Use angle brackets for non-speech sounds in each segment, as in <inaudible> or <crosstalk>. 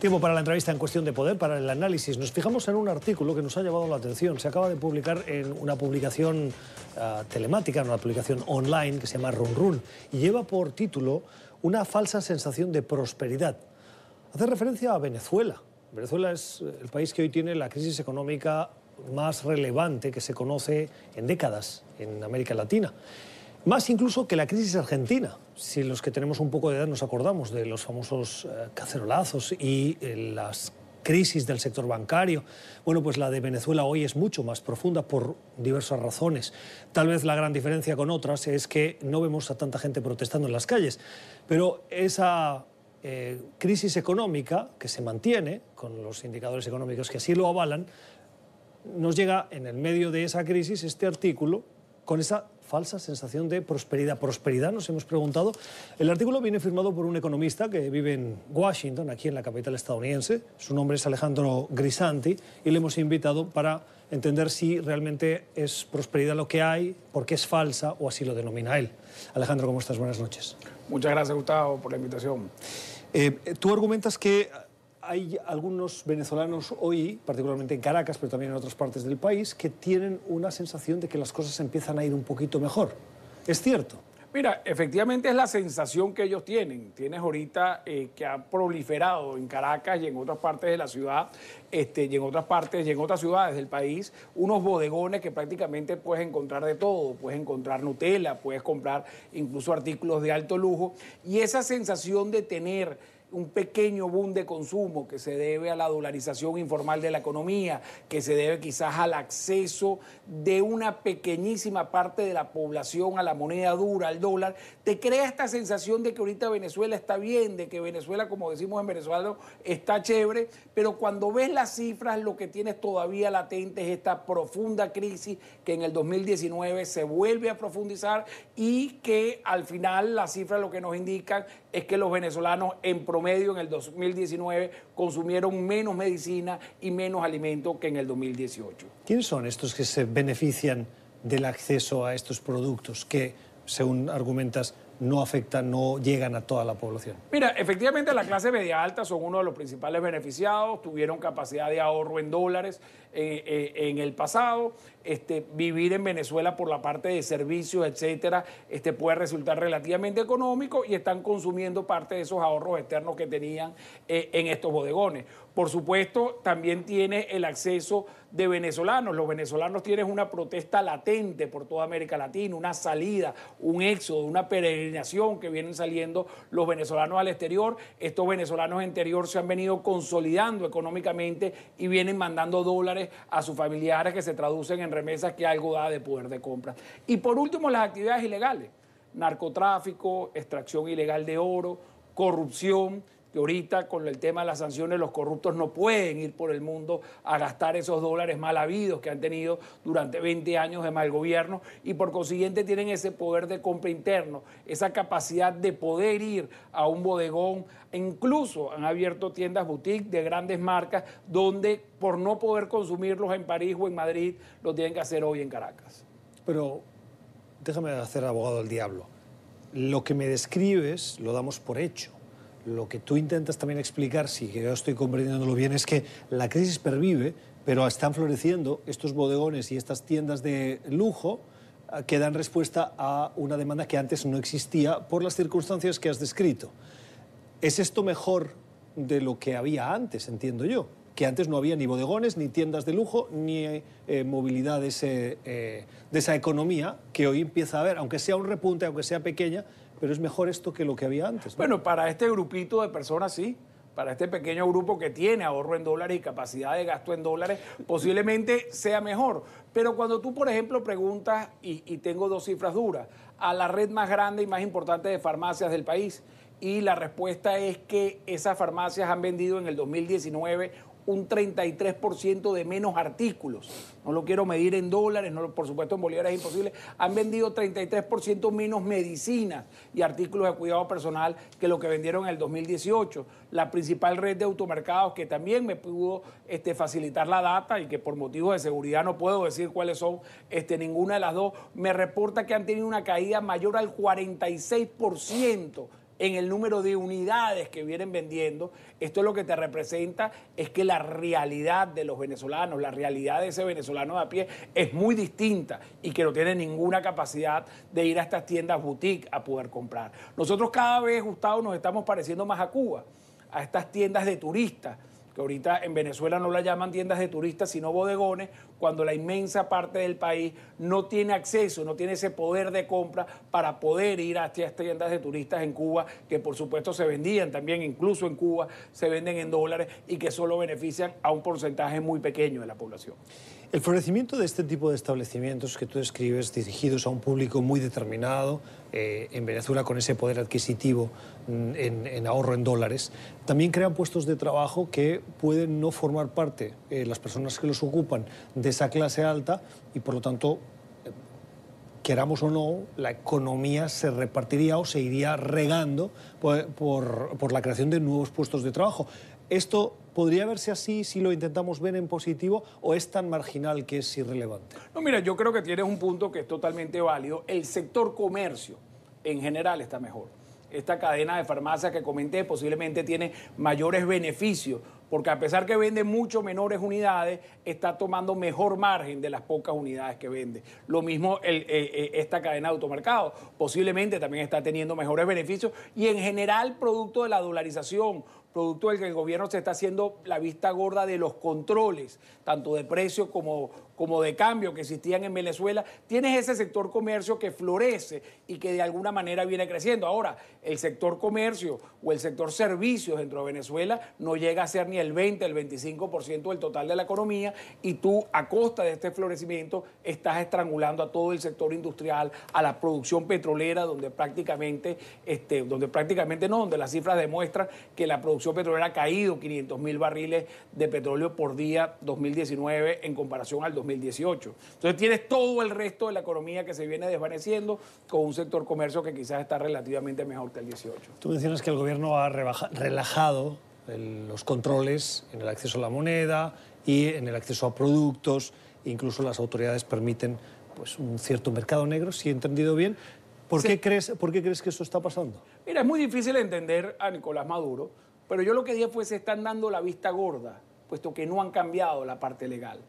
Tiempo para la entrevista en cuestión de poder, para el análisis. Nos fijamos en un artículo que nos ha llamado la atención. Se acaba de publicar en una publicación uh, telemática, en una publicación online que se llama Run Run y lleva por título Una falsa sensación de prosperidad. Hace referencia a Venezuela. Venezuela es el país que hoy tiene la crisis económica más relevante que se conoce en décadas en América Latina. Más incluso que la crisis argentina, si los que tenemos un poco de edad nos acordamos de los famosos eh, cacerolazos y eh, las crisis del sector bancario. Bueno, pues la de Venezuela hoy es mucho más profunda por diversas razones. Tal vez la gran diferencia con otras es que no vemos a tanta gente protestando en las calles, pero esa eh, crisis económica que se mantiene, con los indicadores económicos que así lo avalan, nos llega en el medio de esa crisis este artículo con esa falsa sensación de prosperidad. Prosperidad, nos hemos preguntado. El artículo viene firmado por un economista que vive en Washington, aquí en la capital estadounidense. Su nombre es Alejandro Grisanti y le hemos invitado para entender si realmente es prosperidad lo que hay, por qué es falsa o así lo denomina él. Alejandro, ¿cómo estás? Buenas noches. Muchas gracias, Gustavo, por la invitación. Eh, tú argumentas que hay algunos venezolanos hoy, particularmente en Caracas, pero también en otras partes del país, que tienen una sensación de que las cosas empiezan a ir un poquito mejor. ¿Es cierto? Mira, efectivamente es la sensación que ellos tienen. Tienes ahorita eh, que ha proliferado en Caracas y en otras partes de la ciudad, este, y en otras partes y en otras ciudades del país, unos bodegones que prácticamente puedes encontrar de todo. Puedes encontrar Nutella, puedes comprar incluso artículos de alto lujo. Y esa sensación de tener un pequeño boom de consumo que se debe a la dolarización informal de la economía, que se debe quizás al acceso de una pequeñísima parte de la población a la moneda dura, al dólar, te crea esta sensación de que ahorita Venezuela está bien, de que Venezuela, como decimos en Venezuela, está chévere, pero cuando ves las cifras lo que tienes todavía latente es esta profunda crisis que en el 2019 se vuelve a profundizar y que al final las cifras lo que nos indican es que los venezolanos en promedio en el 2019 consumieron menos medicina y menos alimento que en el 2018. ¿Quiénes son estos que se benefician del acceso a estos productos que, según argumentas, no afectan, no llegan a toda la población? Mira, efectivamente la clase media alta son uno de los principales beneficiados, tuvieron capacidad de ahorro en dólares en el pasado. Este, vivir en Venezuela por la parte de servicios, etcétera, este, puede resultar relativamente económico y están consumiendo parte de esos ahorros externos que tenían eh, en estos bodegones. Por supuesto, también tiene el acceso de venezolanos. Los venezolanos tienen una protesta latente por toda América Latina, una salida, un éxodo, una peregrinación que vienen saliendo los venezolanos al exterior. Estos venezolanos interior se han venido consolidando económicamente y vienen mandando dólares a sus familiares que se traducen en remesas que algo da de poder de compra. Y por último, las actividades ilegales, narcotráfico, extracción ilegal de oro, corrupción que ahorita con el tema de las sanciones los corruptos no pueden ir por el mundo a gastar esos dólares mal habidos que han tenido durante 20 años de mal gobierno y por consiguiente tienen ese poder de compra interno, esa capacidad de poder ir a un bodegón, incluso han abierto tiendas boutique de grandes marcas donde por no poder consumirlos en París o en Madrid lo tienen que hacer hoy en Caracas. Pero déjame hacer abogado del diablo. Lo que me describes lo damos por hecho lo que tú intentas también explicar, si yo estoy comprendiéndolo bien, es que la crisis pervive, pero están floreciendo estos bodegones y estas tiendas de lujo eh, que dan respuesta a una demanda que antes no existía por las circunstancias que has descrito. ¿Es esto mejor de lo que había antes, entiendo yo? Que antes no había ni bodegones, ni tiendas de lujo, ni eh, movilidad de, eh, de esa economía que hoy empieza a haber, aunque sea un repunte, aunque sea pequeña, pero es mejor esto que lo que había antes. Bueno, para este grupito de personas sí. Para este pequeño grupo que tiene ahorro en dólares y capacidad de gasto en dólares, posiblemente sea mejor. Pero cuando tú, por ejemplo, preguntas, y, tengo dos cifras duras, a la red más grande y más importante de farmacias del país, y la respuesta es que esas farmacias han vendido en el 2019 un 33% de menos artículos. No lo quiero medir en dólares, no, por supuesto en bolívares es imposible. Han vendido 33% menos medicinas y artículos de cuidado personal que lo que vendieron en el 2018. La principal red de automercados que también me pudo este, facilitar la data y que por motivos de seguridad no puedo decir cuáles son este, ninguna de las dos, me reporta que han tenido una caída mayor al 46% en el número de unidades que vienen vendiendo, esto es lo que te representa, es que la realidad de los venezolanos, la realidad de ese venezolano de a pie es muy distinta y que no tiene ninguna capacidad de ir a estas tiendas boutique a poder comprar. Nosotros cada vez, Gustavo, nos estamos pareciendo más a Cuba, a estas tiendas de turistas que ahorita en Venezuela no la llaman tiendas de turistas, sino bodegones, cuando la inmensa parte del país no tiene acceso, no tiene ese poder de compra para poder ir a estas tiendas de turistas en Cuba, que por supuesto se vendían también, incluso en Cuba, se venden en dólares y que solo benefician a un porcentaje muy pequeño de la población. El florecimiento de este tipo de establecimientos que tú describes, dirigidos a un público muy determinado, eh, en Venezuela con ese poder adquisitivo mm, en, ahorro en dólares, también crean puestos de trabajo que pueden no formar parte, eh, las personas que los ocupan, esa clase alta y por lo tanto queramos o no, la economía se repartiría o se iría regando por, por, la creación de nuevos puestos de trabajo. Esto ¿Podría verse así si lo intentamos ver en positivo o es tan marginal que es irrelevante? No, mira, yo creo que tienes un punto que es totalmente válido. El sector comercio en general está mejor. Esta cadena de farmacias que comenté posiblemente tiene mayores beneficios porque a pesar que vende mucho menores unidades, está tomando mejor margen de las pocas unidades que vende. Lo mismo eh, eh, esta cadena de automercado, posiblemente también está teniendo mejores beneficios y en general producto de la dolarización, producto del que el gobierno se está haciendo la vista gorda de los controles, tanto de precio como, como de cambio que existían en Venezuela, tienes ese sector comercio que florece y que de alguna manera viene creciendo. Ahora, el sector comercio o el sector servicios dentro de Venezuela no llega a ser ni el 20, el 25% del total de la economía y tú a costa de este florecimiento estás estrangulando a todo el sector industrial, a la producción petrolera, donde prácticamente, este, donde prácticamente no, donde las cifras demuestran que la producción petrolera ha caído 500 mil barriles de petróleo por día 2019 en comparación al 2018. Entonces tienes todo el resto de la economía que se viene desvaneciendo con un sector comercio que quizás está relativamente mejor que el 18. Tú mencionas que el gobierno ha relajado los controles en el acceso a la moneda y en el acceso a productos, incluso las autoridades permiten pues, un cierto mercado negro, si he entendido bien. ¿Por, qué crees, ¿Por qué crees que esto está pasando? Mira, es muy difícil entender a Nicolás Maduro pero yo lo que dije fue se están dando la vista gorda, puesto que no han cambiado la parte legal.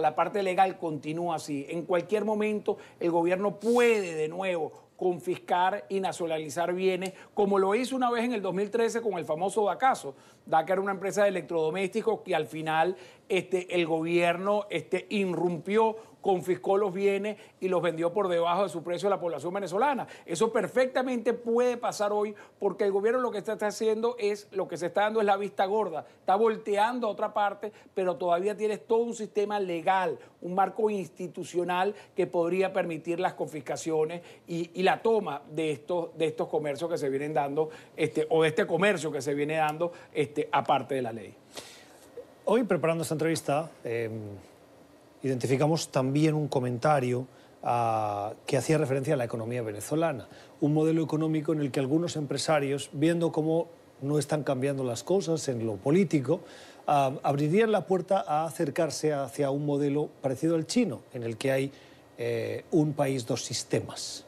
La parte legal continúa así. En cualquier momento el gobierno puede de nuevo confiscar y nacionalizar bienes, como lo hizo una vez en el 2013 con el famoso DACASO. DACA era una empresa de electrodomésticos que al final este, el gobierno este, irrumpió confiscó los bienes y los vendió por debajo de su precio a la población venezolana. Eso perfectamente puede pasar hoy porque el gobierno lo que está haciendo es, lo que se está dando es la vista gorda, está volteando a otra parte, pero todavía tienes todo un sistema legal, un marco institucional que podría permitir las confiscaciones y, la toma de estos, de estos comercios que se vienen dando, este, o de este comercio que se viene dando este, aparte de la ley. Hoy, preparando esta entrevista, em, identificamos también un comentario ah, que hacía referencia a la economía venezolana, un modelo económico en el que algunos empresarios, viendo cómo no están cambiando las cosas en lo político, ah, abrirían la puerta a acercarse hacia un modelo parecido al chino, en el que hay eh, un país, dos sistemas.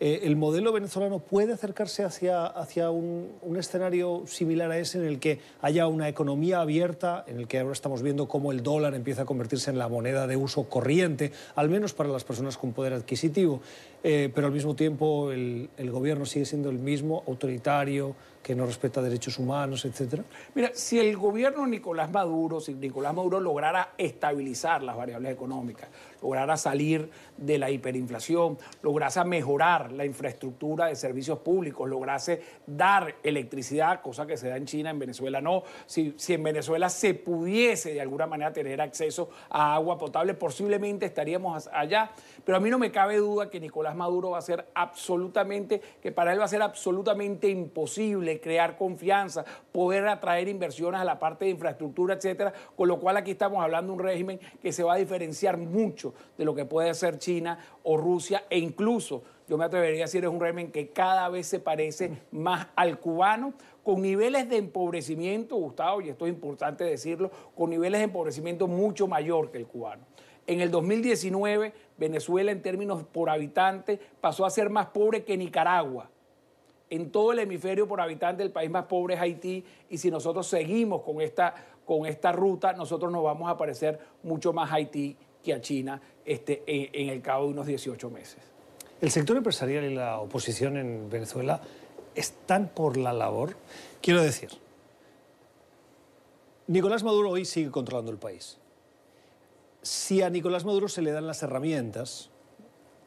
Eh, ¿El modelo venezolano puede acercarse hacia, hacia un, escenario similar a ese en el que haya una economía abierta, en el que ahora estamos viendo cómo el dólar empieza a convertirse en la moneda de uso corriente, al menos para las personas con poder adquisitivo, eh, pero al mismo tiempo el, gobierno sigue siendo el mismo, autoritario, que no respeta derechos humanos, etcétera? Mira, si el gobierno Nicolás Maduro, si Nicolás Maduro lograra estabilizar las variables económicas, lograra salir de la hiperinflación, lograse mejorar la infraestructura de servicios públicos, lograse dar electricidad, cosa que se da en China, en Venezuela no, si, si en Venezuela se pudiese de alguna manera tener acceso a agua potable, posiblemente estaríamos allá, pero a mí no me cabe duda que Nicolás Maduro va a ser absolutamente, que para él va a ser absolutamente imposible crear confianza, poder atraer inversiones a la parte de infraestructura, etcétera, con lo cual aquí estamos hablando de un régimen que se va a diferenciar mucho de lo que puede ser China o Rusia e incluso yo me atrevería a decir es un régimen que cada vez se parece más al cubano, con niveles de empobrecimiento, Gustavo, y esto es importante decirlo, con niveles de empobrecimiento mucho mayor que el cubano. En el 2019, Venezuela en términos por habitante pasó a ser más pobre que Nicaragua en todo el hemisferio por habitante, el país más pobre es Haití, y si nosotros seguimos con esta, con esta ruta, nosotros nos vamos a parecer mucho más Haití que a China este, en el cabo de unos 18 meses. El sector empresarial y la oposición en Venezuela están por la labor. Quiero decir, Nicolás Maduro hoy sigue controlando el país. Si a Nicolás Maduro se le dan las herramientas,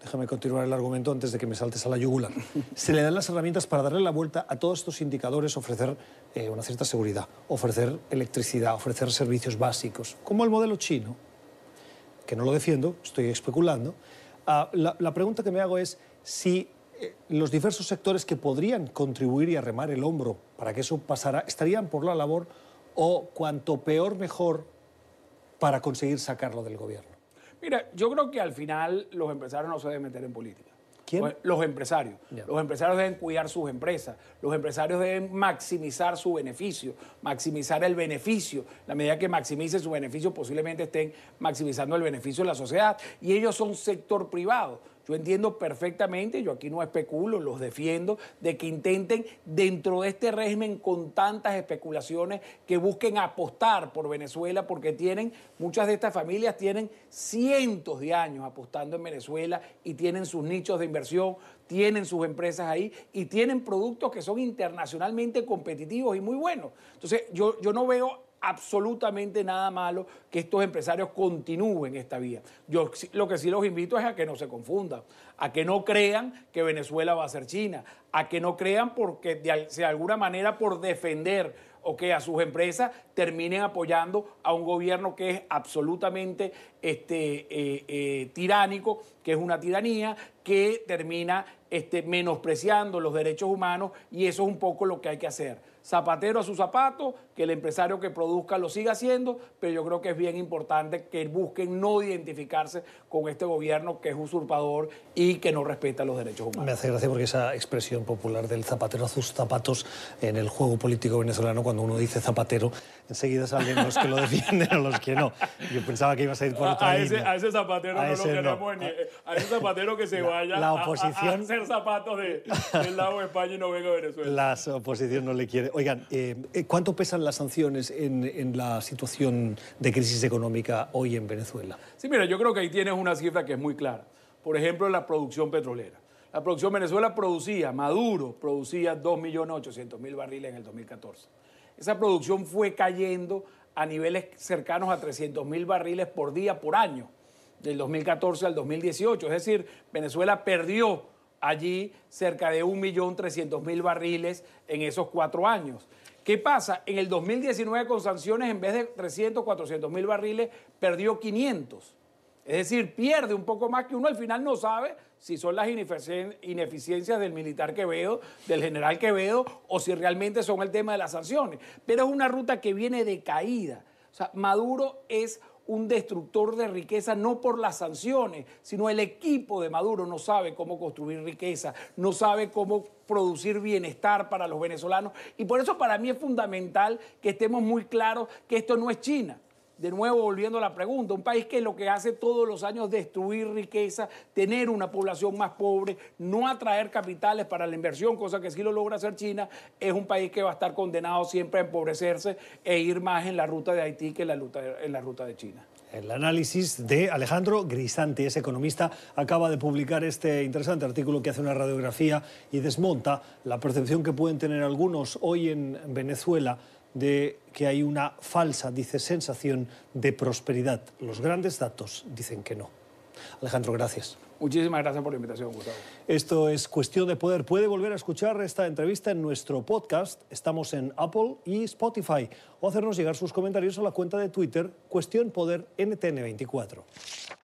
déjame continuar el argumento antes de que me saltes a la yugular, <laughs> se le dan las herramientas para darle la vuelta a todos estos indicadores, ofrecer eh, una cierta seguridad, ofrecer electricidad, ofrecer servicios básicos, como el modelo chino, que no lo defiendo, estoy especulando. Ah, la, la pregunta que me hago es si eh, los diversos sectores que podrían contribuir y arremar el hombro para que eso pasara estarían por la labor o cuanto peor mejor para conseguir sacarlo del gobierno. Mira, yo creo que al final los empresarios no se deben meter en política. ¿Quién? Los- empresarios. Los empresarios deben cuidar sus empresas. Los empresarios deben maximizar su beneficio, maximizar el beneficio. La medida que maximicen su beneficio, posiblemente estén maximizando el beneficio de la sociedad. Y ellos son sector privado. Yo entiendo perfectamente, yo aquí no especulo, los defiendo, de que intenten dentro de este régimen con tantas especulaciones que busquen apostar por Venezuela porque tienen, muchas de estas familias tienen cientos de años apostando en Venezuela y tienen sus nichos de inversión, tienen sus empresas ahí y tienen productos que son internacionalmente competitivos y muy buenos. Entonces, yo, yo no veo absolutamente nada malo que estos empresarios continúen esta vía. Yo lo que sí los invito es a que no se confundan, a que no crean que Venezuela va a ser China, a que no crean porque de alguna manera por defender o que a sus empresas terminen apoyando a un gobierno que es absolutamente este, eh, eh, tiránico, que es una tiranía, que termina este, menospreciando los derechos humanos y eso es un poco lo que hay que hacer. Zapatero a su zapato, que el empresario que produzca lo siga haciendo, pero yo creo que es bien importante que busquen no identificarse con este gobierno que es usurpador y que no respeta los derechos humanos. Me hace gracia porque esa expresión popular del zapatero a sus zapatos en el juego político venezolano, cuando uno dice zapatero, enseguida salen los que lo defienden o los que no. Yo pensaba que ibas a ir por otra a ese, a ese zapatero A no ese lo no. queremos ni. A ese zapatero que se vaya la a- a- oposición- a, hacer zapatos de, del lado de España y no venga a Venezuela. La oposición no le quiere. Oigan, eh, eh, ¿cuánto pesan las sanciones en, en la situación de crisis económica hoy en Venezuela? Sí, mira, yo creo que ahí tienes una cifra que es muy clara. Por ejemplo, la producción petrolera. La producción Venezuela producía, Maduro producía 2.800.000 barriles en el 2014. Esa producción fue cayendo a niveles cercanos a 300.000 barriles por día por año, del 2014 al 2018. Es decir, Venezuela perdió allí cerca de 1.300.000 barriles en esos cuatro años. ¿Qué pasa? En el 2019 con sanciones, en vez de 300, 400.000 barriles, perdió 500. Es decir, pierde un poco más que uno al final no sabe si son las ineficien- ineficiencias del militar Quevedo, del general Quevedo, o si realmente son el tema de las sanciones. Pero es una ruta que viene de caída. O sea, Maduro es un destructor de riqueza no por las sanciones, sino el equipo de Maduro no sabe cómo construir riqueza, no sabe cómo producir bienestar para los venezolanos. Y por eso para mí es fundamental que estemos muy claros que esto no es China. De nuevo, volviendo a la pregunta, un país que lo que hace todos los años es destruir riqueza, tener una población más pobre, no atraer capitales para la inversión, cosa que sí lo logra hacer China, es un país que va a estar condenado siempre a empobrecerse e ir más en la ruta de Haití que en la ruta de, China. El análisis de Alejandro Grisanti, es economista, acaba de publicar este interesante artículo que hace una radiografía y desmonta la percepción que pueden tener algunos hoy en Venezuela de que hay una falsa, dice, sensación de prosperidad. Los grandes datos dicen que no. Alejandro, gracias. Muchísimas gracias por la invitación, Gustavo. Esto es Cuestión de Poder. Puede volver a escuchar esta entrevista en nuestro podcast. Estamos en Apple y Spotify. O hacernos llegar sus comentarios a la cuenta de Twitter Cuestión Poder NTN24.